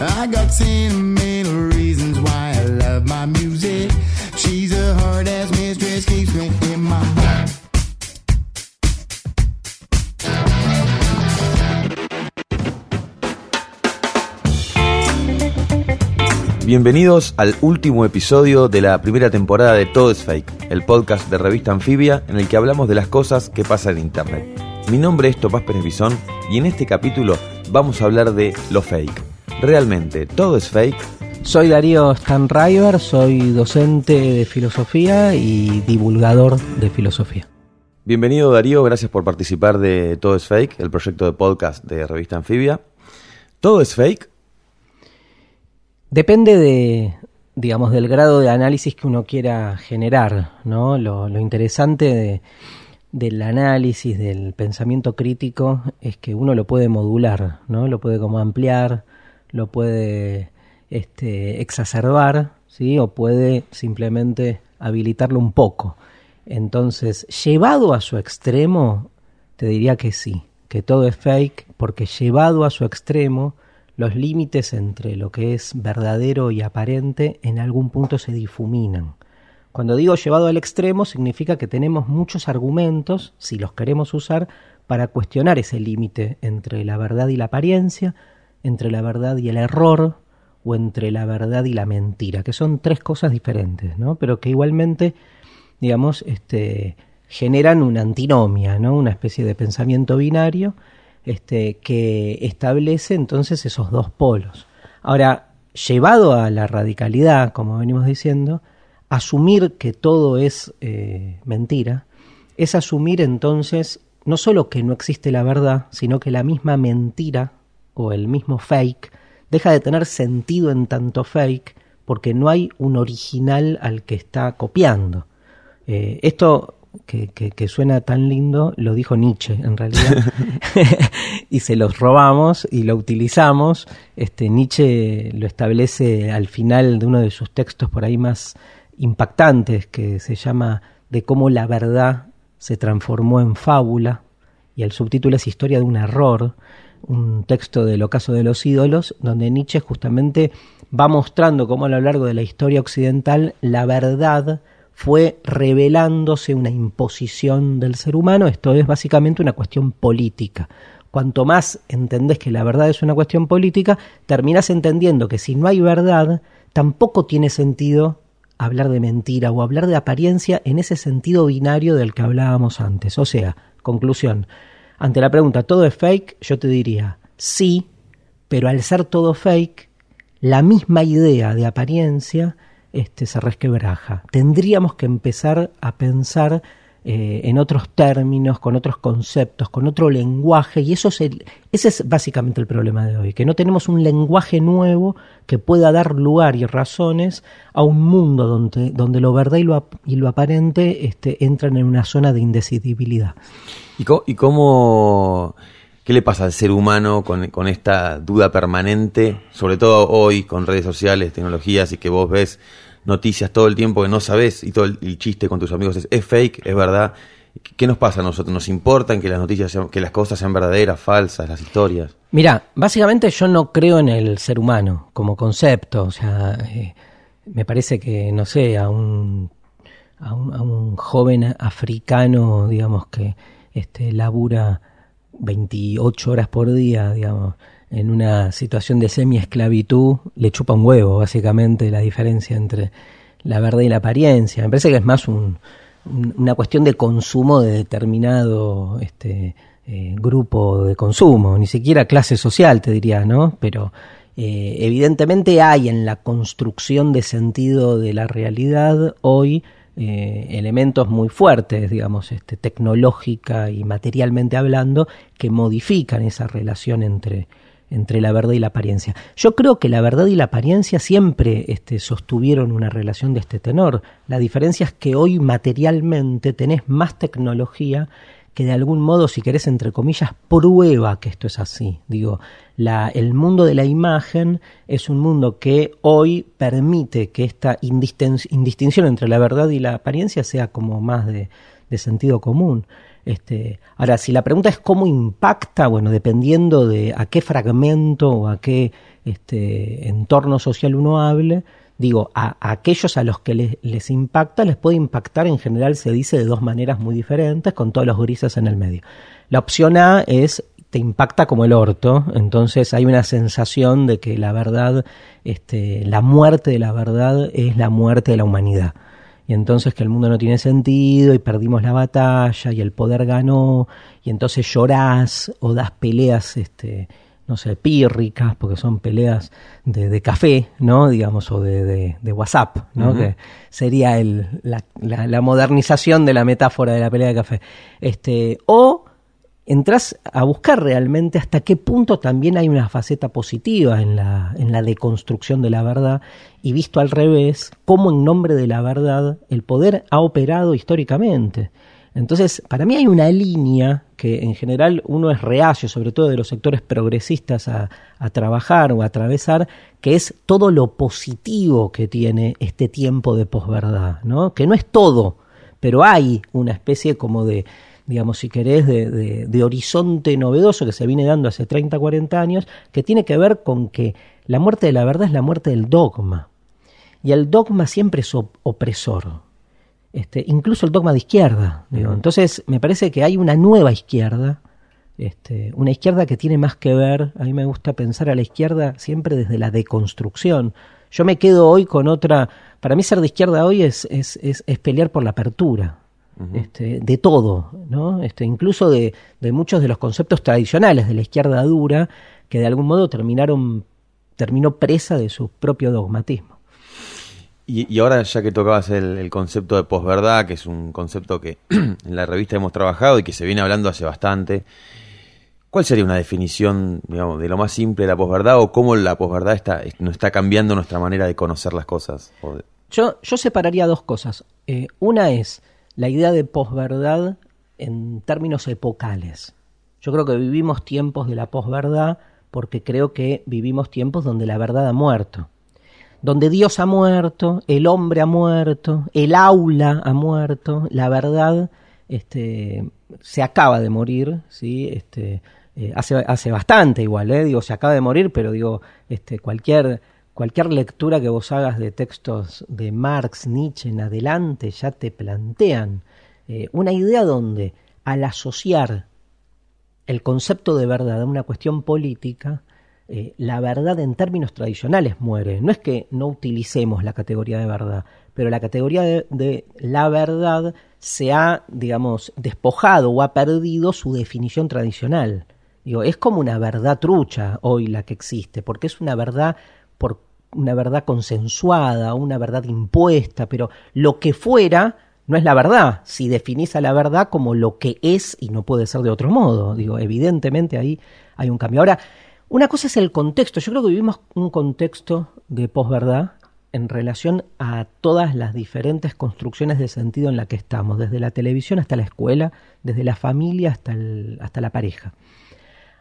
I got sentimental reasons why I love my music. She's a hard ass mistress, keeps me in my heart. Bienvenidos al último episodio de la primera temporada de Todo es Fake, el podcast de revista Anfibia en el que hablamos de las cosas que pasan en Internet. Mi nombre es Tomás Pérez Bisón y en este capítulo vamos a hablar de lo fake. ¿Realmente todo es fake? Soy Darío Stanriver, soy docente de filosofía y divulgador de filosofía. Bienvenido Darío, gracias por participar de Todo es Fake, el proyecto de podcast de revista Anfibia. ¿Todo es fake? Depende de, digamos, del grado de análisis que uno quiera generar, ¿no? Lo, lo interesante de, del análisis, del pensamiento crítico, es que uno lo puede modular, ¿no? Lo puede como ampliar, lo puede este, exacerbar, ¿sí? O puede simplemente habilitarlo un poco. Entonces, llevado a su extremo, te diría que sí, que todo es fake, porque llevado a su extremo, los límites entre lo que es verdadero y aparente en algún punto se difuminan. Cuando digo llevado al extremo significa que tenemos muchos argumentos, si los queremos usar, para cuestionar ese límite entre la verdad y la apariencia, entre la verdad y el error, o entre la verdad y la mentira, que son tres cosas diferentes, ¿no? Pero que igualmente, digamos, este, generan una antinomia, ¿no? Una especie de pensamiento binario este, que establece entonces esos dos polos. Ahora, llevado a la radicalidad, como venimos diciendo, asumir que todo es eh, mentira, es asumir entonces no solo que no existe la verdad, sino que la misma mentira o el mismo fake deja de tener sentido en tanto fake porque no hay un original al que está copiando. Eh, esto que, que, que, suena tan lindo, lo dijo Nietzsche en realidad, y se los robamos y lo utilizamos. Este, Nietzsche lo establece al final de uno de sus textos por ahí más impactantes, que se llama De cómo la verdad se transformó en fábula, y el subtítulo es Historia de un error, un texto del ocaso de los ídolos, donde Nietzsche justamente va mostrando cómo a lo largo de la historia occidental la verdad fue revelándose una imposición del ser humano, esto es básicamente una cuestión política. Cuanto más entendés que la verdad es una cuestión política, terminás entendiendo que si no hay verdad, tampoco tiene sentido hablar de mentira o hablar de apariencia en ese sentido binario del que hablábamos antes. O sea, conclusión, ante la pregunta ¿todo es fake? Yo te diría sí, pero al ser todo fake, la misma idea de apariencia este, se resquebraja. Tendríamos que empezar a pensar eh, en otros términos, con otros conceptos, con otro lenguaje, y eso es el, ese es básicamente el problema de hoy, que no tenemos un lenguaje nuevo que pueda dar lugar y razones a un mundo donde, donde lo verdad y lo, y lo aparente este, entran en una zona de indecidibilidad. ¿Y cómo, y cómo qué le pasa al ser humano con, con esta duda permanente, sobre todo hoy con redes sociales, tecnologías y que vos ves noticias todo el tiempo que no sabes y todo el, chiste con tus amigos es, es fake, es verdad. ¿Qué nos pasa a nosotros? ¿Nos importan que las noticias sean, que las cosas sean verdaderas, falsas, las historias? Mira, básicamente yo no creo en el ser humano como concepto. O sea, eh, me parece que, no sé, a un, a un, a un joven africano, digamos, que este, labura 28 horas por día, digamos, en una situación de semi-esclavitud, le chupa un huevo, básicamente, la diferencia entre la verdad y la apariencia. Me parece que es más un, un, una cuestión de consumo de determinado este, eh, grupo de consumo, ni siquiera clase social, te diría, ¿no? Pero eh, evidentemente hay en la construcción de sentido de la realidad hoy eh, elementos muy fuertes, digamos, este, tecnológica y materialmente hablando, que modifican esa relación entre entre la verdad y la apariencia. Yo creo que la verdad y la apariencia siempre este, sostuvieron una relación de este tenor. La diferencia es que hoy materialmente tenés más tecnología que de algún modo, si querés, entre comillas, prueba que esto es así. Digo, la, el mundo de la imagen es un mundo que hoy permite que esta indistinción entre la verdad y la apariencia sea como más de, de sentido común. Este, ahora, si la pregunta es cómo impacta, bueno, dependiendo de a qué fragmento o a qué este, entorno social uno hable, digo, a, aquellos a los que les, impacta, les puede impactar en general, se dice, de dos maneras muy diferentes, con todos los grises en el medio. La opción A es te impacta como el orto, entonces hay una sensación de que la verdad, este, la muerte de la verdad es la muerte de la humanidad y entonces que el mundo no tiene sentido y perdimos la batalla y el poder ganó y entonces llorás o das peleas este no sé, pírricas, porque son peleas de, de café, ¿no? Digamos, o de, de, WhatsApp, ¿no? Que sería el, la, la, la, modernización de la metáfora de la pelea de café. Este, o entras a buscar realmente hasta qué punto también hay una faceta positiva en la, en la deconstrucción de la verdad y visto al revés, cómo en nombre de la verdad el poder ha operado históricamente. Entonces, para mí hay una línea que en general uno es reacio, sobre todo de los sectores progresistas, a, a, trabajar o a atravesar, que es todo lo positivo que tiene este tiempo de posverdad, ¿no? Que no es todo, pero hay una especie como de, digamos, si querés, de, de, horizonte novedoso que se viene dando hace 30, 40 años, que tiene que ver con que la muerte de la verdad es la muerte del dogma. Y el dogma siempre es opresor. Este, incluso el dogma de izquierda. Entonces, me parece que hay una nueva izquierda, este, una izquierda que tiene más que ver, a mí me gusta pensar a la izquierda siempre desde la deconstrucción. Yo me quedo hoy con otra, para mí ser de izquierda hoy es, es, es pelear por la apertura, este, de todo, ¿no? Este, incluso de, de, muchos de los conceptos tradicionales de la izquierda dura, que de algún modo terminaron, terminó presa de su propio dogmatismo. Y, y ahora ya que tocabas el, el concepto de posverdad, que es un concepto que en la revista hemos trabajado y que se viene hablando hace bastante, ¿cuál sería una definición, digamos, de lo más simple de la posverdad o cómo la posverdad está, no está cambiando nuestra manera de conocer las cosas? Yo, yo separaría dos cosas. Eh, una es la idea de posverdad en términos epocales. Yo creo que vivimos tiempos de la posverdad porque creo que vivimos tiempos donde la verdad ha muerto. Donde Dios ha muerto, el hombre ha muerto, el aula ha muerto, la verdad este, se acaba de morir, ¿sí? Este, eh, hace, hace bastante igual, ¿eh? digo, se acaba de morir, pero digo, este, cualquier cualquier lectura que vos hagas de textos de Marx, Nietzsche en adelante ya te plantean eh, una idea donde al asociar el concepto de verdad a una cuestión política, eh, la verdad en términos tradicionales muere. No es que no utilicemos la categoría de verdad, pero la categoría de, la verdad se ha, digamos, despojado o ha perdido su definición tradicional. Es como una verdad trucha hoy la que existe, porque es una verdad por una verdad consensuada, una verdad impuesta, pero lo que fuera no es la verdad, si definís a la verdad como lo que es y no puede ser de otro modo. Digo, evidentemente ahí hay un cambio. Ahora, una cosa es el contexto. Yo creo que vivimos un contexto de posverdad en relación a todas las diferentes construcciones de sentido en la que estamos, desde la televisión hasta la escuela, desde la familia hasta, el, hasta la pareja.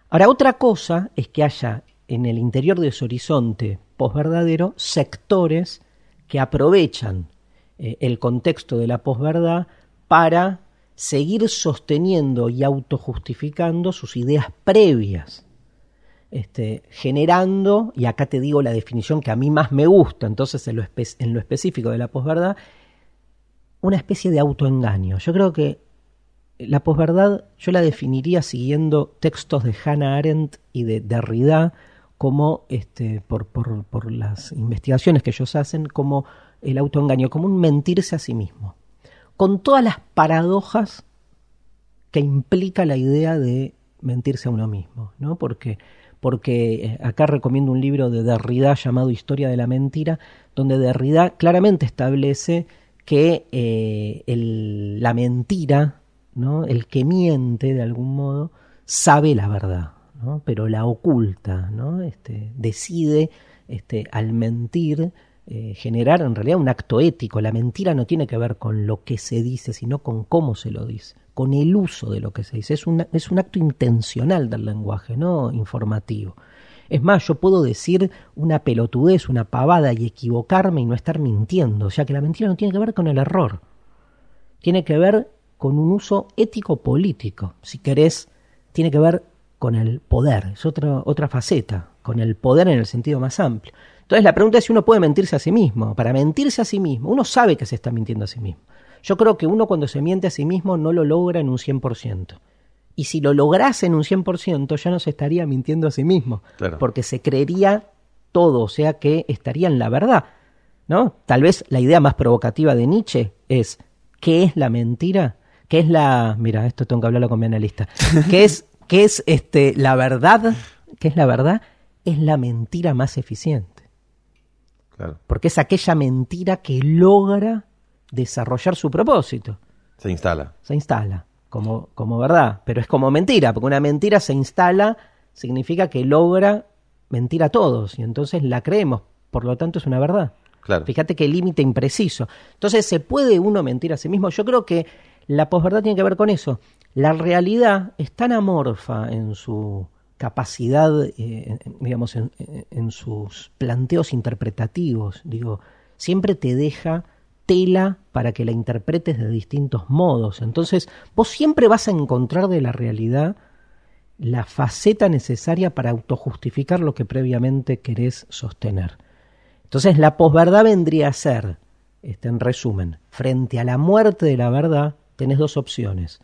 Ahora, otra cosa es que haya en el interior de ese horizonte posverdadero sectores que aprovechan eh, el contexto de la posverdad para seguir sosteniendo y autojustificando sus ideas previas, este, generando, y acá te digo la definición que a mí más me gusta, entonces en lo, en lo específico de la posverdad, una especie de autoengaño. Yo creo que la posverdad yo la definiría siguiendo textos de Hannah Arendt y de Derrida, como este, por, por, por las investigaciones que ellos hacen, como el autoengaño, como un mentirse a sí mismo, con todas las paradojas que implica la idea de mentirse a uno mismo, ¿no? Porque, porque eh, acá recomiendo un libro de Derrida llamado Historia de la Mentira, donde Derrida claramente establece que eh, el, la mentira, ¿no? el que miente de algún modo, sabe la verdad. Pero la oculta, ¿no? Este, decide este, al mentir eh, generar en realidad un acto ético. La mentira no tiene que ver con lo que se dice, sino con cómo se lo dice, con el uso de lo que se dice. Es, una, es un acto intencional del lenguaje, no informativo. Es más, yo puedo decir una pelotudez, una pavada y equivocarme y no estar mintiendo. O sea que la mentira no tiene que ver con el error. Tiene que ver con un uso ético-político. Si querés, tiene que ver con el poder. Es otra, otra faceta, con el poder en el sentido más amplio. Entonces la pregunta es si uno puede mentirse a sí mismo. Para mentirse a sí mismo, uno sabe que se está mintiendo a sí mismo. Yo creo que uno cuando se miente a sí mismo no lo logra en un 100%. Y si lo lograse en un 100%, ya no se estaría mintiendo a sí mismo. Claro. Porque se creería todo, o sea que estaría en la verdad. ¿no? Tal vez la idea más provocativa de Nietzsche es ¿qué es la mentira? ¿Qué es la... Mira, esto tengo que hablarlo con mi analista. ¿Qué es, qué es este, la verdad? ¿Qué es la verdad? Es la mentira más eficiente. Claro. Porque es aquella mentira que logra desarrollar su propósito. Se instala. Se instala como, como verdad, pero es como mentira, porque una mentira se instala, significa que logra mentir a todos y entonces la creemos, por lo tanto es una verdad. Claro. Fíjate qué límite impreciso. Entonces, ¿se puede uno mentir a sí mismo? Yo creo que la posverdad tiene que ver con eso. La realidad es tan amorfa en su capacidad, eh, digamos, en, sus planteos interpretativos. Digo, siempre te deja tela para que la interpretes de distintos modos. Entonces, vos siempre vas a encontrar de la realidad la faceta necesaria para autojustificar lo que previamente querés sostener. Entonces, la posverdad vendría a ser, este, en resumen, frente a la muerte de la verdad, tenés dos opciones.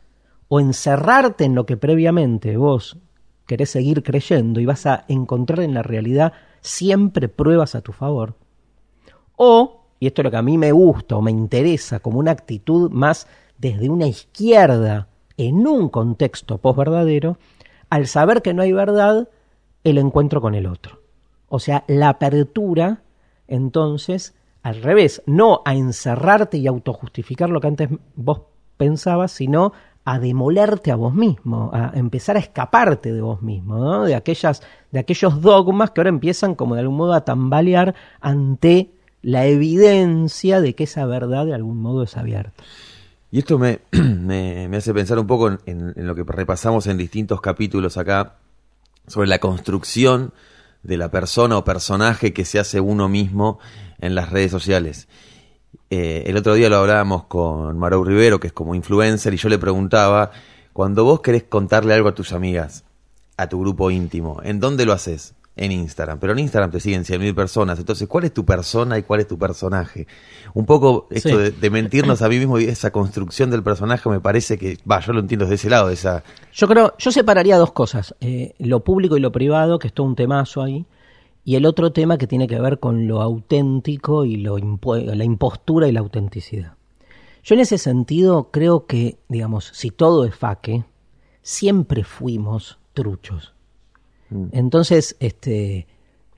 O encerrarte en lo que previamente vos querés seguir creyendo y vas a encontrar en la realidad siempre pruebas a tu favor. O, y esto es lo que a mí me gusta o me interesa como una actitud más desde una izquierda en un contexto posverdadero, al saber que no hay verdad, el encuentro con el otro. O sea, la apertura, entonces, al revés, no a encerrarte y autojustificar lo que antes vos pensabas, sino a demolerte a vos mismo, a empezar a escaparte de vos mismo, ¿no? de, aquellas, de aquellos dogmas que ahora empiezan como de algún modo a tambalear ante la evidencia de que esa verdad de algún modo es abierta. Y esto me, me, hace pensar un poco en, lo que repasamos en distintos capítulos acá sobre la construcción de la persona o personaje que se hace uno mismo en las redes sociales. Eh, el otro día lo hablábamos con Marou Rivero, que es como influencer, y yo le preguntaba, cuando vos querés contarle algo a tus amigas, a tu grupo íntimo, ¿en dónde lo haces? En Instagram, pero en Instagram te siguen 100.000 personas, entonces, ¿cuál es tu persona y cuál es tu personaje? Un poco esto sí. de, de, mentirnos a mí mismo y esa construcción del personaje me parece que, va, yo lo entiendo desde ese lado, de esa... Yo creo, yo separaría dos cosas, eh, lo público y lo privado, que es todo un temazo ahí, y el otro tema que tiene que ver con lo auténtico y lo impo la impostura y la autenticidad. Yo en ese sentido creo que, digamos, si todo es faque, siempre fuimos truchos. Mm. Entonces, este,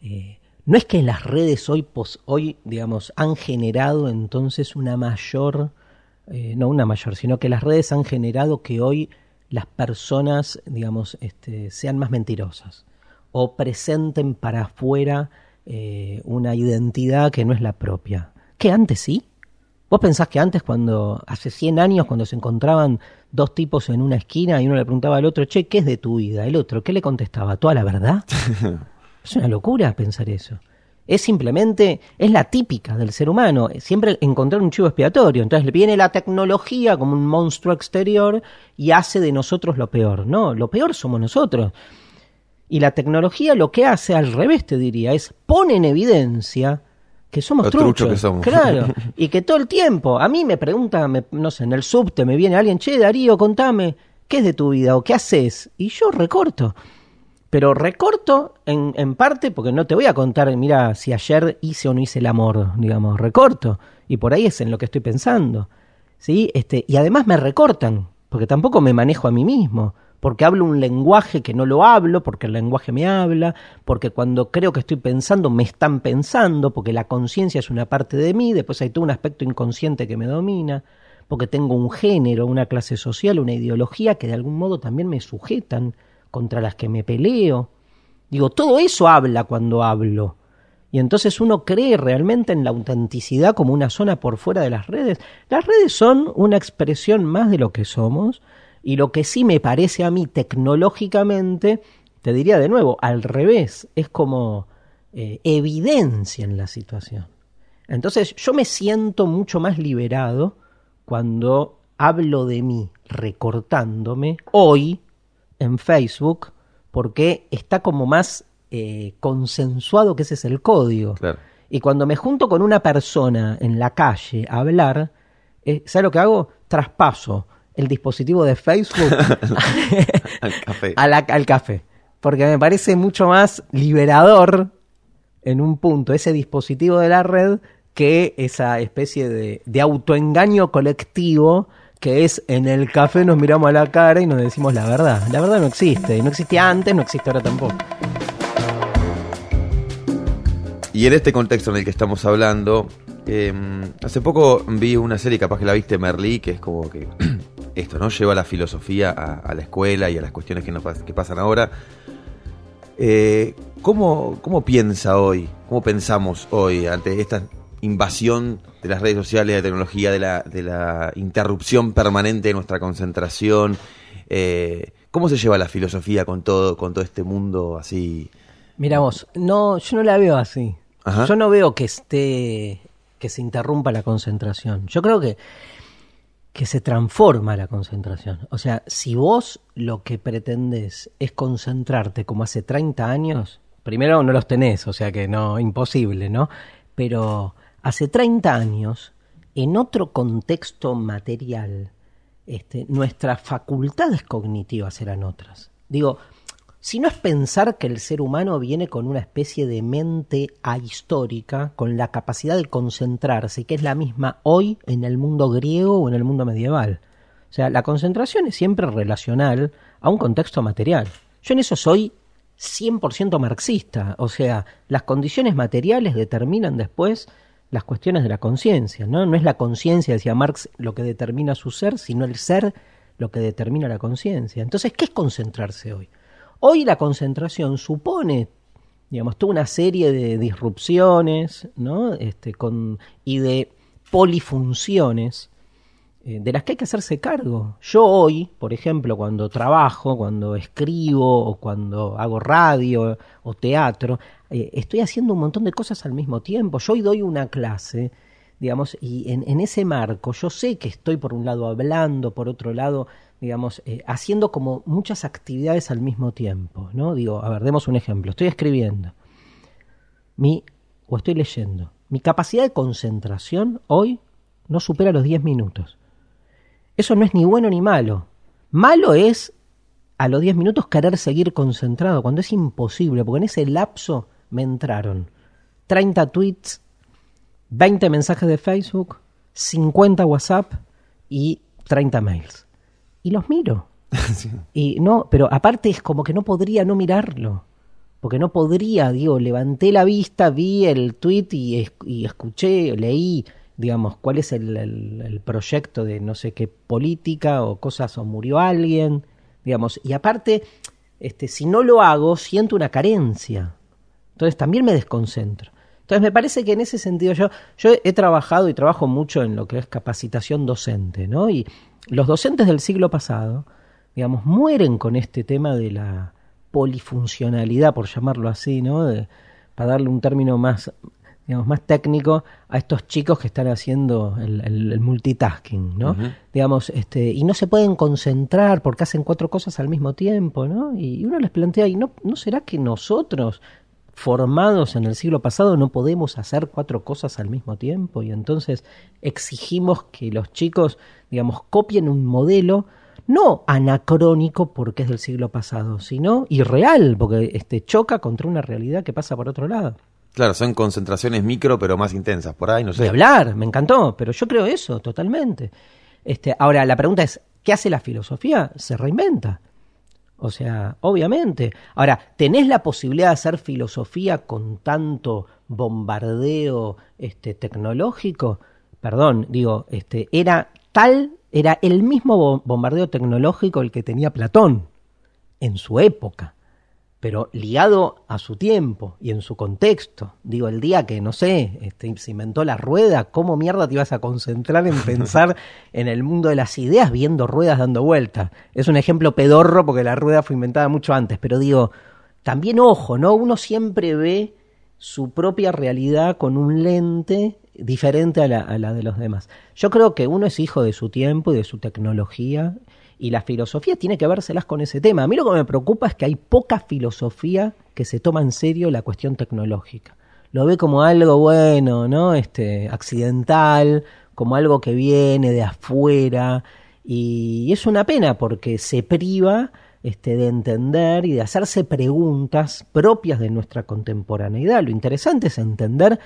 eh, no es que las redes hoy, pos, hoy, digamos, han generado entonces una mayor, eh, no una mayor, sino que las redes han generado que hoy las personas, digamos, este, sean más mentirosas o presenten para afuera eh, una identidad que no es la propia. ¿Que antes sí? ¿Vos pensás que antes, cuando hace 100 años, cuando se encontraban dos tipos en una esquina y uno le preguntaba al otro, che, ¿qué es de tu vida? El otro, ¿qué le contestaba? ¿Toda la verdad? es una locura pensar eso. Es simplemente, es la típica del ser humano, siempre encontrar un chivo expiatorio. Entonces viene la tecnología como un monstruo exterior y hace de nosotros lo peor. No, lo peor somos nosotros. Y la tecnología lo que hace al revés, te diría, es pone en evidencia que somos truchos. que somos. Claro. y que todo el tiempo, a mí me pregunta, me, no sé, en el subte me viene alguien, che, Darío, contame, ¿qué es de tu vida o qué haces? Y yo recorto. Pero recorto en, en parte porque no te voy a contar, mira, si ayer hice o no hice el amor, digamos, recorto. Y por ahí es en lo que estoy pensando. ¿Sí? Este, y además me recortan, porque tampoco me manejo a mí mismo porque hablo un lenguaje que no lo hablo, porque el lenguaje me habla, porque cuando creo que estoy pensando me están pensando, porque la conciencia es una parte de mí, después hay todo un aspecto inconsciente que me domina, porque tengo un género, una clase social, una ideología que de algún modo también me sujetan contra las que me peleo. Digo, todo eso habla cuando hablo. Y entonces uno cree realmente en la autenticidad como una zona por fuera de las redes. Las redes son una expresión más de lo que somos y lo que sí me parece a mí tecnológicamente, te diría de nuevo, al revés, es como eh, evidencia en la situación. Entonces yo me siento mucho más liberado cuando hablo de mí recortándome hoy en Facebook porque está como más eh, consensuado que ese es el código. Y cuando me junto con una persona en la calle a hablar, eh, ¿sabes lo que hago? Traspaso el dispositivo de Facebook al, café. al café. Porque me parece mucho más liberador en un punto ese dispositivo de la red que esa especie de, de autoengaño colectivo que es en el café nos miramos a la cara y nos decimos la verdad. La verdad no existe, no existía antes, no existe ahora tampoco. Y en este contexto en el que estamos hablando, em, hace poco vi una serie, capaz que la viste, Merlí, que es como que esto, ¿no? Lleva la filosofía a, la escuela y a las cuestiones que, nos, que pasan ahora. Eh, ¿cómo, ¿Cómo piensa hoy, cómo pensamos hoy ante esta invasión de las redes sociales, de la tecnología, de la, de la interrupción permanente de nuestra concentración? Eh, ¿Cómo se lleva la filosofía con todo, con todo este mundo así? Mira vos, no, yo no la veo así. Yo no veo que esté que se interrumpa la concentración. Yo creo que que se transforma la concentración. O sea, si vos lo que pretendes es concentrarte como hace 30 años, primero no los tenés, o sea que no, imposible, ¿no? Pero hace 30 años, en otro contexto material, este, nuestras facultades cognitivas eran otras. Digo, si no es pensar que el ser humano viene con una especie de mente ahistórica, con la capacidad de concentrarse, que es la misma hoy en el mundo griego o en el mundo medieval. O sea, la concentración es siempre relacional a un contexto material. Yo en eso soy 100% marxista, o sea, las condiciones materiales determinan después las cuestiones de la conciencia, ¿no? No es la conciencia, decía Marx, lo que determina su ser, sino el ser lo que determina la conciencia. Entonces, ¿qué es concentrarse hoy? Hoy la concentración supone, digamos, toda una serie de disrupciones, ¿no? Este, con, y de polifunciones eh, de las que hay que hacerse cargo. Yo hoy, por ejemplo, cuando trabajo, cuando escribo o cuando hago radio o teatro, eh, estoy haciendo un montón de cosas al mismo tiempo. Yo hoy doy una clase, digamos, y en, en ese marco yo sé que estoy por un lado hablando, por otro lado digamos, eh, haciendo como muchas actividades al mismo tiempo, ¿no? Digo, a ver, demos un ejemplo. Estoy escribiendo mi, o estoy leyendo. Mi capacidad de concentración hoy no supera los 10 minutos. Eso no es ni bueno ni malo. Malo es a los 10 minutos querer seguir concentrado, cuando es imposible, porque en ese lapso me entraron 30 tweets, 20 mensajes de Facebook, 50 WhatsApp y 30 mails y los miro. Y no, pero aparte es como que no podría no mirarlo. Porque no podría, digo, levanté la vista, vi el tweet y, y escuché, leí, digamos, cuál es el, el, proyecto de no sé qué política o cosas, o murió alguien, digamos, y aparte, este, si no lo hago, siento una carencia. Entonces también me desconcentro. Entonces me parece que en ese sentido yo, yo he trabajado y trabajo mucho en lo que es capacitación docente, ¿no? Y los docentes del siglo pasado, digamos, mueren con este tema de la polifuncionalidad, por llamarlo así, ¿no? para darle un término más, digamos, más técnico a estos chicos que están haciendo el, multitasking, ¿no? Digamos, este, y no se pueden concentrar porque hacen cuatro cosas al mismo tiempo, ¿no? Y uno les plantea, ¿y no, no será que nosotros formados en el siglo pasado no podemos hacer cuatro cosas al mismo tiempo y entonces exigimos que los chicos, digamos, copien un modelo no anacrónico porque es del siglo pasado, sino irreal, porque este choca contra una realidad que pasa por otro lado. Claro, son concentraciones micro pero más intensas, por ahí no sé. De hablar, me encantó, pero yo creo eso totalmente. Este, ahora la pregunta es, ¿qué hace la filosofía? Se reinventa. O sea, obviamente. Ahora, ¿tenés la posibilidad de hacer filosofía con tanto bombardeo este, tecnológico? Perdón, digo, este, era tal, era el mismo bombardeo tecnológico el que tenía Platón. en su época, pero ligado a su tiempo y en su contexto. Digo, el día que, no sé, este, se inventó la rueda, ¿cómo mierda te ibas a concentrar en pensar en el mundo de las ideas viendo ruedas dando vueltas? Es un ejemplo pedorro porque la rueda fue inventada mucho antes, pero digo, también ojo, ¿no? Uno siempre ve su propia realidad con un lente diferente a la, a la de los demás. Yo creo que uno es hijo de su tiempo y de su tecnología y la filosofía tiene que vérselas con ese tema. A mí lo que me preocupa es que hay poca filosofía que se toma en serio la cuestión tecnológica. Lo ve como algo bueno, ¿no? Este, accidental, como algo que viene de afuera. Y es una pena porque se priva este, de entender y de hacerse preguntas propias de nuestra contemporaneidad. Lo interesante es entender,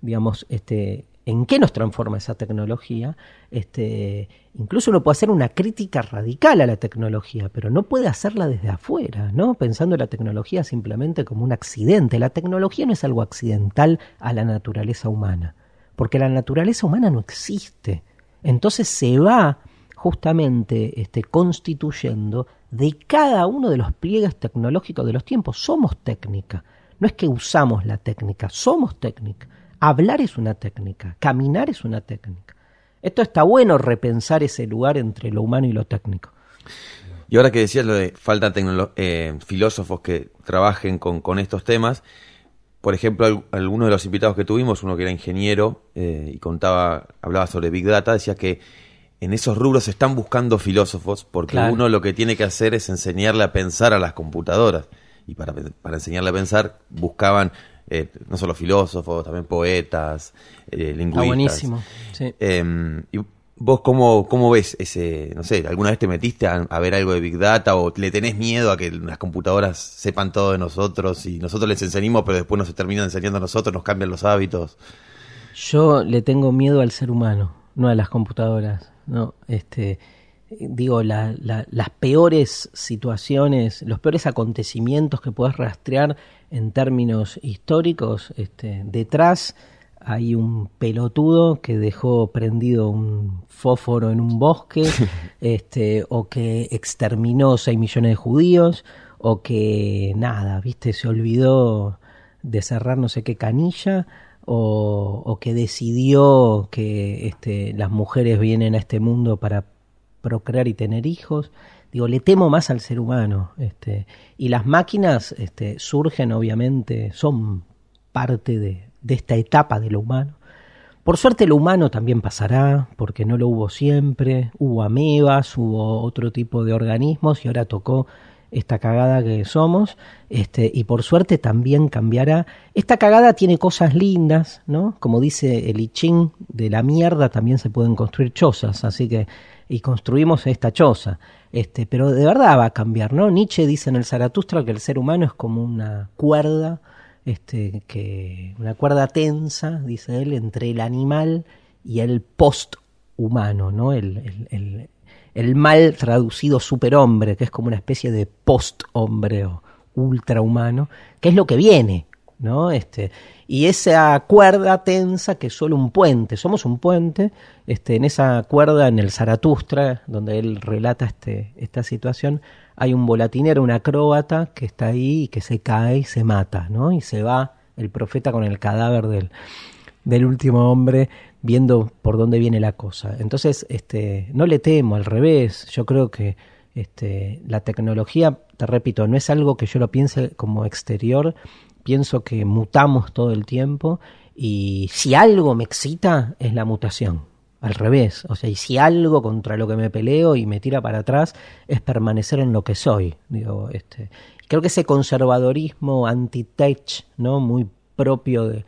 digamos, este, en qué nos transforma esa tecnología. Este, incluso uno puede hacer una crítica radical a la tecnología, pero no puede hacerla desde afuera, ¿no? Pensando en la tecnología simplemente como un accidente. La tecnología no es algo accidental a la naturaleza humana, porque la naturaleza humana no existe. Entonces se va justamente este, constituyendo de cada uno de los pliegues tecnológicos de los tiempos. Somos técnica. No es que usamos la técnica, somos técnica. Hablar es una técnica, caminar es una técnica. Esto está bueno repensar ese lugar entre lo humano y lo técnico. Y ahora que decías lo de falta eh, filósofos que trabajen con, estos temas, por ejemplo, algunos de los invitados que tuvimos, uno que era ingeniero eh, y contaba, hablaba sobre Big Data, decía que en esos rubros se están buscando filósofos porque uno lo que tiene que hacer es enseñarle a pensar a las computadoras. Y para, para enseñarle a pensar buscaban eh, no solo filósofos, también poetas, eh, lingüistas. buenísimo. Em, y vos cómo, cómo ves ese, no sé, alguna vez te metiste a, ver algo de Big Data o le tenés miedo a que las computadoras sepan todo de nosotros y nosotros les enseñamos pero después nos terminan enseñando a nosotros, nos cambian los hábitos? Yo le tengo miedo al ser humano, no a las computadoras. No, este, digo, las peores situaciones, los peores acontecimientos que puedes rastrear en términos históricos, este, detrás hay un pelotudo que dejó prendido un fósforo en un bosque, este, o que exterminó 6 millones de judíos, o que nada, viste, se olvidó de cerrar no sé qué canilla, o, o que decidió que este, las mujeres vienen a este mundo para procrear y tener hijos. Digo, le temo más al ser humano. Este, y las máquinas este, surgen, obviamente, son parte de, esta etapa de lo humano. Por suerte lo humano también pasará, porque no lo hubo siempre. Hubo amebas, hubo otro tipo de organismos y ahora tocó esta cagada que somos, este, y por suerte también cambiará. Esta cagada tiene cosas lindas, ¿no? Como dice el I de la mierda también se pueden construir chozas, así que y construimos esta choza. Este, pero de verdad va a cambiar, ¿no? Nietzsche dice en el Zaratustra que el ser humano es como una cuerda, este, que, una cuerda tensa, dice él, entre el animal y el post-humano, ¿no? El, el, el, mal traducido superhombre, que es como una especie de post-hombre o ultrahumano, que es lo que viene, ¿no? Este, y esa cuerda tensa que es solo un puente, somos un puente, este, en esa cuerda, en el Zaratustra, donde él relata este, esta situación, hay un volatinero, un acróbata que está ahí y que se cae y se mata, ¿no? Y se va el profeta con el cadáver del, del último hombre viendo por dónde viene la cosa. Entonces, este, no le temo, al revés, yo creo que este, la tecnología, te repito, no es algo que yo lo piense como exterior, pienso que mutamos todo el tiempo y si algo me excita es la mutación. Al revés, o sea, y si algo contra lo que me peleo y me tira para atrás es permanecer en lo que soy. Digo, este, creo que ese conservadorismo anti-tech, ¿no? Muy propio de,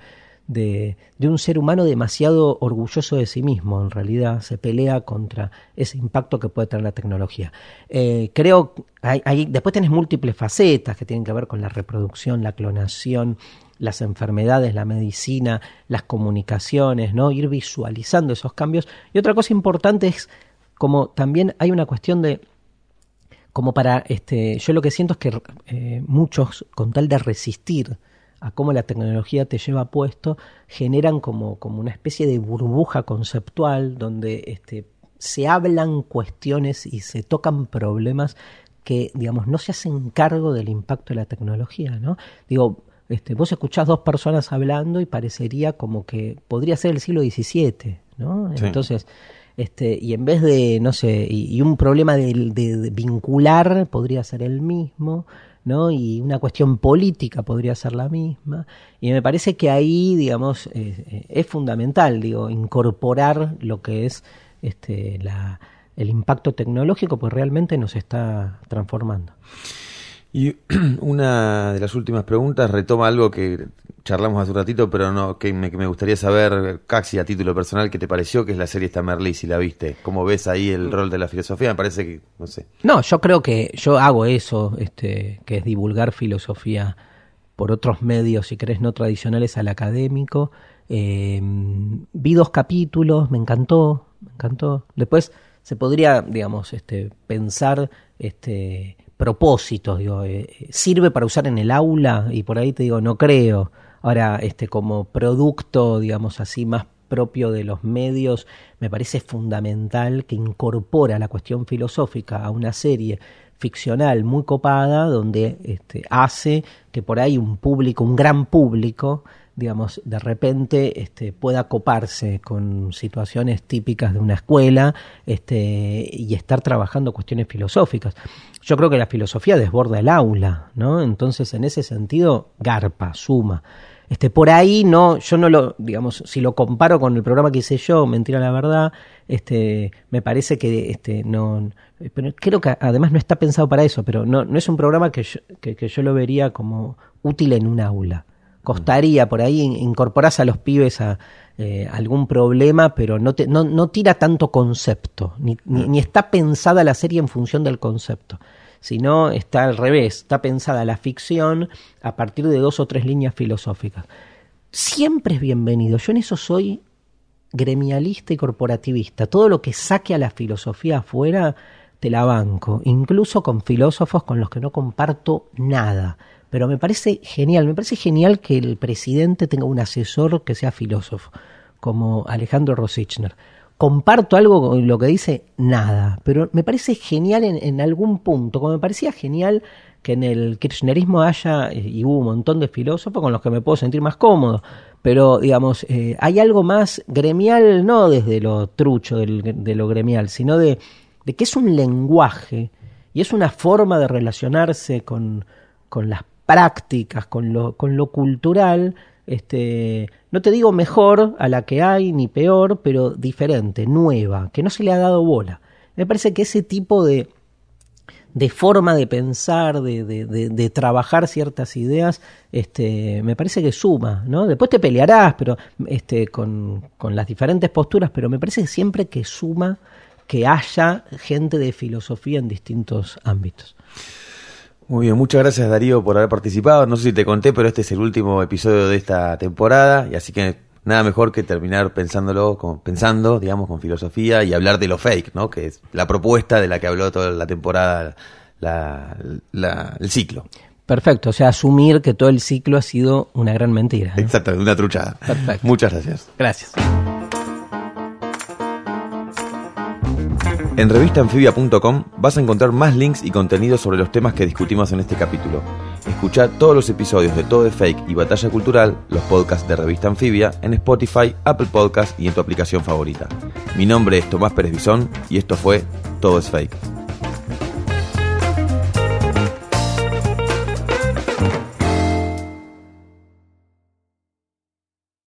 de, un ser humano demasiado orgulloso de sí mismo, en realidad se pelea contra ese impacto que puede tener la tecnología. Eh, creo, hay, después tenés múltiples facetas que tienen que ver con la reproducción, la clonación, las enfermedades, la medicina, las comunicaciones, ¿no? Ir visualizando esos cambios. Y otra cosa importante es como también hay una cuestión de como para este yo lo que siento es que eh, muchos con tal de resistir a cómo la tecnología te lleva puesto, generan como, como una especie de burbuja conceptual donde este, se hablan cuestiones y se tocan problemas que, digamos, no se hacen cargo del impacto de la tecnología, ¿no? Digo, este, vos escuchás dos personas hablando y parecería como que podría ser el siglo XVII, ¿no? Sí. Entonces, este, y en vez de, no sé, y, y un problema de, de- de vincular podría ser el mismo, ¿no? Y una cuestión política podría ser la misma. Y me parece que ahí, digamos, es fundamental, digo, incorporar lo que es este, la, el impacto tecnológico, pues realmente nos está transformando. Y una de las últimas preguntas retoma algo que charlamos hace un ratito, pero no que me, gustaría saber, casi a título personal, qué te pareció, que es la serie esta Merlí, si la viste. ¿Cómo ves ahí el rol de la filosofía? Me parece que, no sé. No, yo creo que yo hago eso, este, que es divulgar filosofía por otros medios, si querés, no tradicionales al académico. Eh, vi dos capítulos, me encantó, me encantó. Después se podría, digamos, este, pensar este, propósitos, digo, eh, sirve para usar en el aula y por ahí te digo, no creo. Ahora, este, como producto, digamos así, más propio de los medios, me parece fundamental que incorpora la cuestión filosófica a una serie ficcional muy copada, donde este, hace que por ahí un público, un gran público, digamos, de repente este, pueda coparse con situaciones típicas de una escuela este, y estar trabajando cuestiones filosóficas. Yo creo que la filosofía desborda el aula, ¿no? Entonces, en ese sentido, garpa, suma. Este, por ahí no, yo no lo, digamos, si lo comparo con el programa que hice yo, Mentira la Verdad, este, me parece que este, no, pero creo que además no está pensado para eso, pero no, no es un programa que yo, que, que yo lo vería como útil en un aula. Costaría por ahí in- incorporás a los pibes a eh, algún problema, pero no, te, no, no tira tanto concepto, ni, ni, ni está pensada la serie en función del concepto sino está al revés, está pensada la ficción a partir de dos o tres líneas filosóficas. Siempre es bienvenido, yo en eso soy gremialista y corporativista, todo lo que saque a la filosofía afuera te la banco, incluso con filósofos con los que no comparto nada. Pero me parece genial, me parece genial que el presidente tenga un asesor que sea filósofo, como Alejandro Rosichner comparto algo con lo que dice, nada, pero me parece genial en, algún punto, como me parecía genial que en el kirchnerismo haya, eh, y hubo un montón de filósofos con los que me puedo sentir más cómodo, pero digamos, eh, hay algo más gremial, no desde lo trucho de lo gremial, sino de, de que es un lenguaje y es una forma de relacionarse con, con las prácticas, con lo, con lo cultural, este, no te digo mejor a la que hay, ni peor, pero diferente, nueva, que no se le ha dado bola. Me parece que ese tipo de, de forma de pensar, de, de, de, trabajar ciertas ideas, este, me parece que suma, ¿no? Después te pelearás, pero este, con, con las diferentes posturas, pero me parece siempre que suma que haya gente de filosofía en distintos ámbitos. Muy bien, muchas gracias Darío por haber participado. No sé si te conté, pero este es el último episodio de esta temporada, y así que nada mejor que terminar pensándolo, con, pensando, digamos, con filosofía y hablar de lo fake, ¿no? Que es la propuesta de la que habló toda la temporada, la, la- el ciclo. Perfecto, o sea, asumir que todo el ciclo ha sido una gran mentira. ¿no? Exacto, una truchada. Perfecto. Muchas gracias. Gracias. En revistaanfibia.com vas a encontrar más links y contenidos sobre los temas que discutimos en este capítulo. Escucha todos los episodios de Todo es Fake y Batalla Cultural, los podcasts de Revista Anfibia, en Spotify, Apple Podcast y en tu aplicación favorita. Mi nombre es Tomás Pérez Bisón y esto fue Todo es Fake.